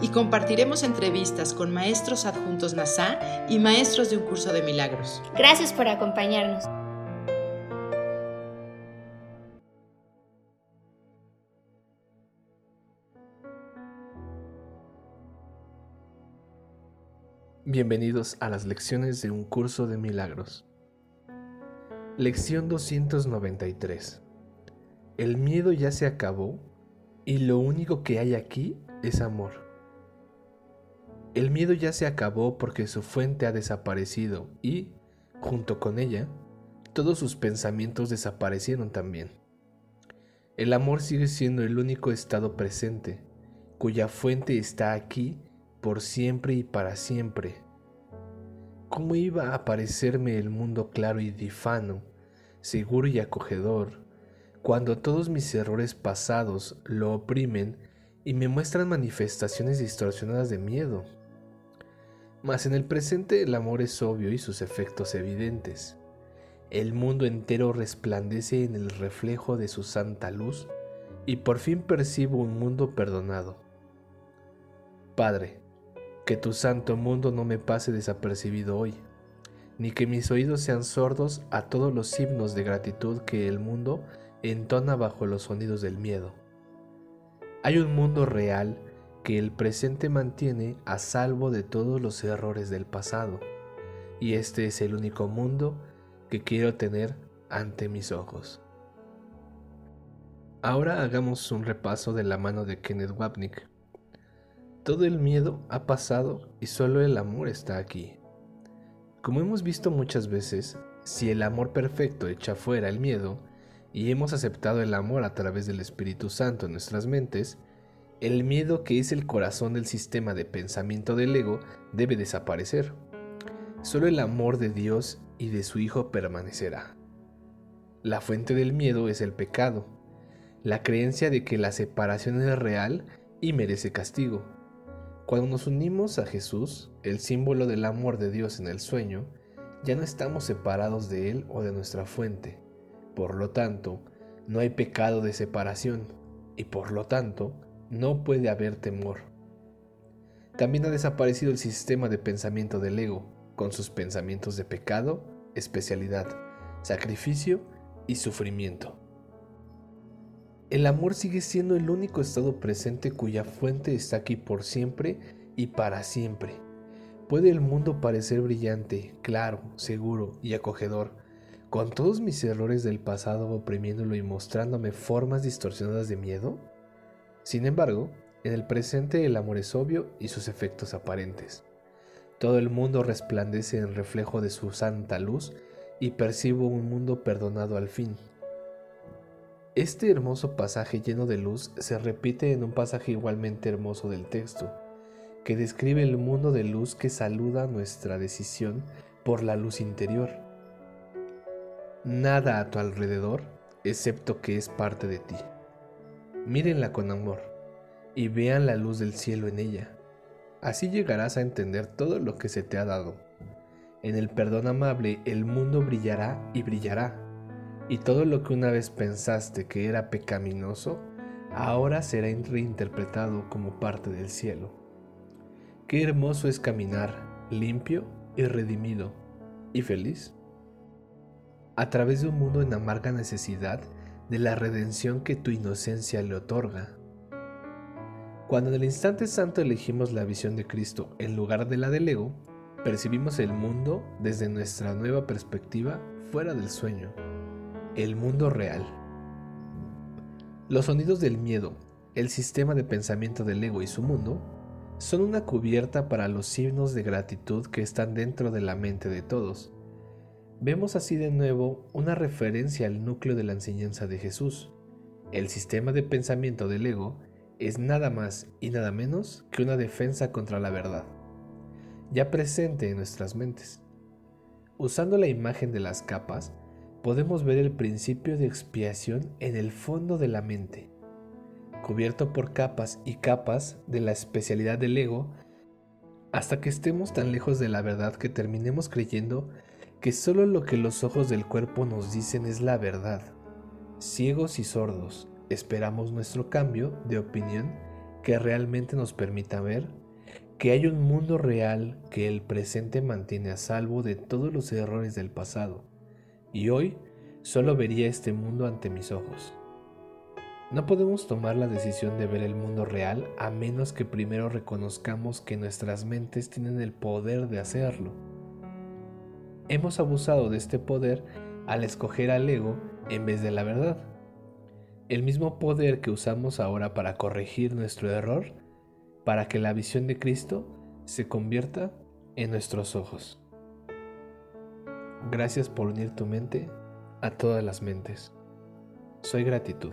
Y compartiremos entrevistas con maestros adjuntos NASA y maestros de un curso de milagros. Gracias por acompañarnos. Bienvenidos a las lecciones de un curso de milagros. Lección 293. El miedo ya se acabó y lo único que hay aquí es amor. El miedo ya se acabó porque su fuente ha desaparecido y, junto con ella, todos sus pensamientos desaparecieron también. El amor sigue siendo el único estado presente, cuya fuente está aquí por siempre y para siempre. ¿Cómo iba a parecerme el mundo claro y difano, seguro y acogedor, cuando todos mis errores pasados lo oprimen y me muestran manifestaciones distorsionadas de miedo? Mas en el presente el amor es obvio y sus efectos evidentes. El mundo entero resplandece en el reflejo de su santa luz y por fin percibo un mundo perdonado. Padre, que tu santo mundo no me pase desapercibido hoy, ni que mis oídos sean sordos a todos los himnos de gratitud que el mundo entona bajo los sonidos del miedo. Hay un mundo real que el presente mantiene a salvo de todos los errores del pasado, y este es el único mundo que quiero tener ante mis ojos. Ahora hagamos un repaso de la mano de Kenneth Wapnick. Todo el miedo ha pasado y solo el amor está aquí. Como hemos visto muchas veces, si el amor perfecto echa fuera el miedo y hemos aceptado el amor a través del Espíritu Santo en nuestras mentes, el miedo que es el corazón del sistema de pensamiento del ego debe desaparecer. Solo el amor de Dios y de su Hijo permanecerá. La fuente del miedo es el pecado, la creencia de que la separación es real y merece castigo. Cuando nos unimos a Jesús, el símbolo del amor de Dios en el sueño, ya no estamos separados de Él o de nuestra fuente. Por lo tanto, no hay pecado de separación y por lo tanto, no puede haber temor. También ha desaparecido el sistema de pensamiento del ego, con sus pensamientos de pecado, especialidad, sacrificio y sufrimiento. El amor sigue siendo el único estado presente cuya fuente está aquí por siempre y para siempre. ¿Puede el mundo parecer brillante, claro, seguro y acogedor, con todos mis errores del pasado oprimiéndolo y mostrándome formas distorsionadas de miedo? Sin embargo, en el presente el amor es obvio y sus efectos aparentes. Todo el mundo resplandece en reflejo de su santa luz y percibo un mundo perdonado al fin, este hermoso pasaje lleno de luz se repite en un pasaje igualmente hermoso del texto, que describe el mundo de luz que saluda nuestra decisión por la luz interior. Nada a tu alrededor, excepto que es parte de ti. Mírenla con amor y vean la luz del cielo en ella. Así llegarás a entender todo lo que se te ha dado. En el perdón amable el mundo brillará y brillará y todo lo que una vez pensaste que era pecaminoso, ahora será reinterpretado como parte del cielo. Qué hermoso es caminar limpio y redimido y feliz. A través de un mundo en amarga necesidad de la redención que tu inocencia le otorga. Cuando en el instante santo elegimos la visión de Cristo en lugar de la del ego, percibimos el mundo desde nuestra nueva perspectiva fuera del sueño el mundo real. Los sonidos del miedo, el sistema de pensamiento del ego y su mundo, son una cubierta para los signos de gratitud que están dentro de la mente de todos. Vemos así de nuevo una referencia al núcleo de la enseñanza de Jesús. El sistema de pensamiento del ego es nada más y nada menos que una defensa contra la verdad, ya presente en nuestras mentes. Usando la imagen de las capas, podemos ver el principio de expiación en el fondo de la mente, cubierto por capas y capas de la especialidad del ego, hasta que estemos tan lejos de la verdad que terminemos creyendo que solo lo que los ojos del cuerpo nos dicen es la verdad. Ciegos y sordos, esperamos nuestro cambio de opinión que realmente nos permita ver que hay un mundo real que el presente mantiene a salvo de todos los errores del pasado, y hoy solo vería este mundo ante mis ojos. No podemos tomar la decisión de ver el mundo real a menos que primero reconozcamos que nuestras mentes tienen el poder de hacerlo. Hemos abusado de este poder al escoger al ego en vez de la verdad. El mismo poder que usamos ahora para corregir nuestro error, para que la visión de Cristo se convierta en nuestros ojos. Gracias por unir tu mente a todas las mentes. Soy gratitud.